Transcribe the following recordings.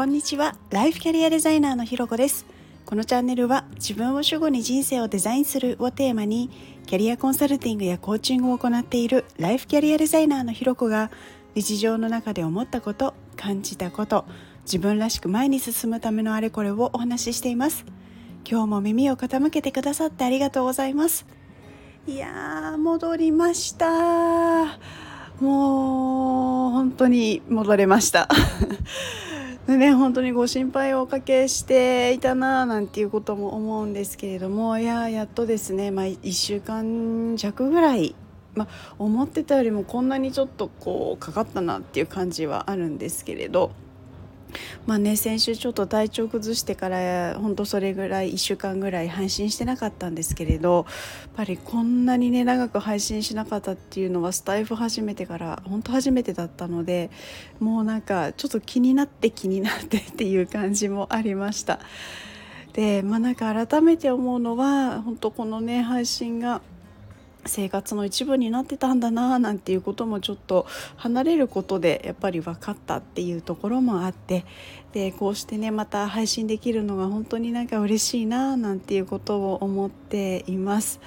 こんにちは。ライフキャリアデザイナーのひろこです。このチャンネルは自分を主語に人生をデザインするをテーマにキャリアコンサルティングやコーチングを行っているライフキャリアデザイナーのひろこが日常の中で思ったこと感じたこと自分らしく前に進むためのあれこれをお話ししています。今日も耳を傾けてくださってありがとうございます。いやー戻りました。もう本当に戻れました。でね本当にご心配をおかけしていたななんていうことも思うんですけれどもいややっとですね、まあ、1週間弱ぐらい、まあ、思ってたよりもこんなにちょっとこうかかったなっていう感じはあるんですけれど。まあね先週ちょっと体調崩してから本当それぐらい1週間ぐらい配信してなかったんですけれどやっぱりこんなにね長く配信しなかったっていうのはスタイフ始めてから本当初めてだったのでもうなんかちょっと気になって気になってっていう感じもありました。でまあなんか改めて思うのは本当このね配信が生活の一部になってたんだななんていうこともちょっと離れることでやっぱり分かったっていうところもあってでこうしてねまた配信できるのが本当になんか嬉しいななんていうことを思っています。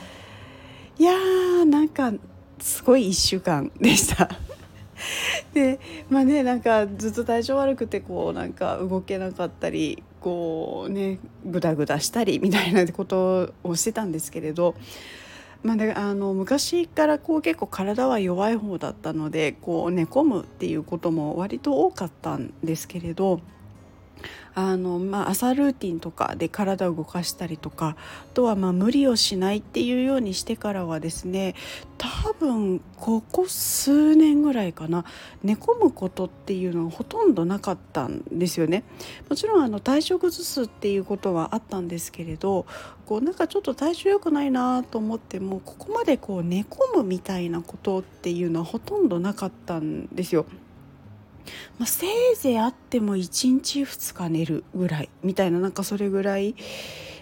いやーなんかすごい1週間でした。でまあねなんかずっと体調悪くてこうなんか動けなかったりこうねグダグダしたりみたいなことをしてたんですけれどまあ、であの昔からこう結構体は弱い方だったのでこう寝込むっていうことも割と多かったんですけれどあの、まあ、朝ルーティンとかで体を動かしたりとかあとはまあ無理をしないっていうようにしてからはですね多分ここ数年ぐらいかな寝込むことっていうのはほとんどなかったんですよね。もちろんあの体調崩すっていうことはあったんですけれどこうなんかちょっと体調良くないなと思ってもここまでこう寝込むみたいなことっていうのはほとんどなかったんですよ。まあ、せいぜいあっても1日2日寝るぐらいみたいななんかそれぐらい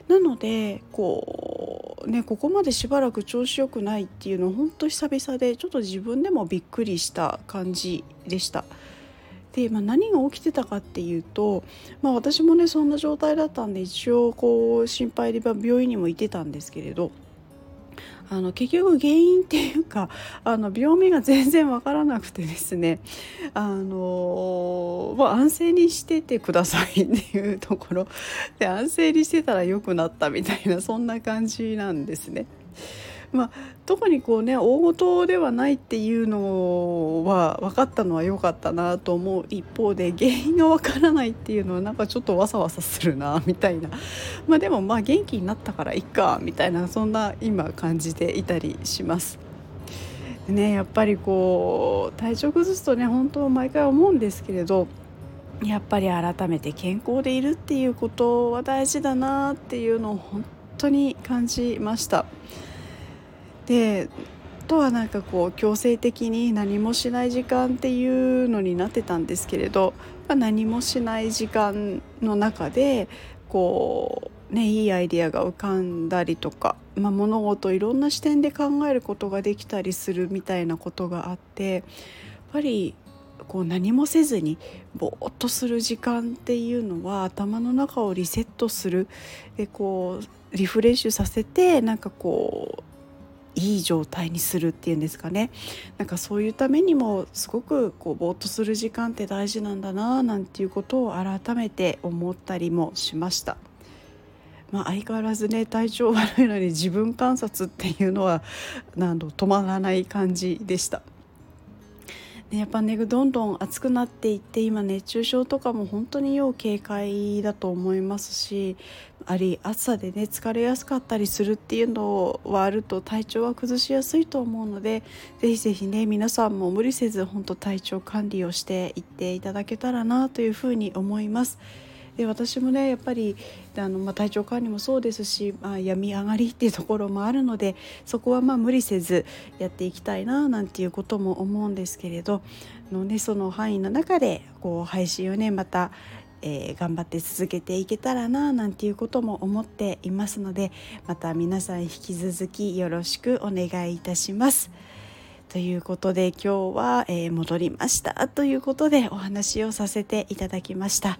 なのでこうねここまでしばらく調子よくないっていうのは本当久々でちょっと自分でもびっくりした感じでした。で、まあ、何が起きてたかっていうと、まあ、私もねそんな状態だったんで一応こう心配で病院にも行ってたんですけれどあの結局原因っていうか あの病名が全然わからなくてですねあの、まあ、安静にしててくださいっていうところで安静にしてたら良くなったみたいなそんな感じなんですね。まあ、特にこうね大事ではないっていうのは分かったのは良かったなと思う一方で原因が分からないっていうのはなんかちょっとわさわさするなみたいな、まあ、でもまあ元気になったからいっかみたいなそんな今感じていたりします。ね、やっぱりこう体調崩すとね本当毎回思うんですけれどやっぱり改めて健康でいるっていうことは大事だなっていうのを本当に感じました。でとはなんかこう強制的に何もしない時間っていうのになってたんですけれど、まあ、何もしない時間の中でこうねいいアイデアが浮かんだりとか、まあ、物事いろんな視点で考えることができたりするみたいなことがあってやっぱりこう何もせずにぼーっとする時間っていうのは頭の中をリセットするでこうリフレッシュさせてなんかこういい状態にするっていうんですかねなんかそういうためにもすごくこうぼーっとする時間って大事なんだななんていうことを改めて思ったりもしました。まあ、相変わらずね体調悪いのに自分観察っていうのは何度止まらない感じでした。やっぱねどんどん暑くなっていって今熱中症とかも本当に要警戒だと思いますしあり暑さでね疲れやすかったりするっていうのはあると体調は崩しやすいと思うのでぜひぜひね皆さんも無理せず本当体調管理をしていっていただけたらなというふうに思います。で私もねやっぱりあの、まあ、体調管理もそうですし、まあ、病み上がりっていうところもあるのでそこはまあ無理せずやっていきたいななんていうことも思うんですけれどの、ね、その範囲の中でこう配信をねまたえー、頑張って続けていけたらななんていうことも思っていますのでまた皆さん引き続きよろしくお願いいたします。ということで今日は、えー、戻りましたということでお話をさせていただきました。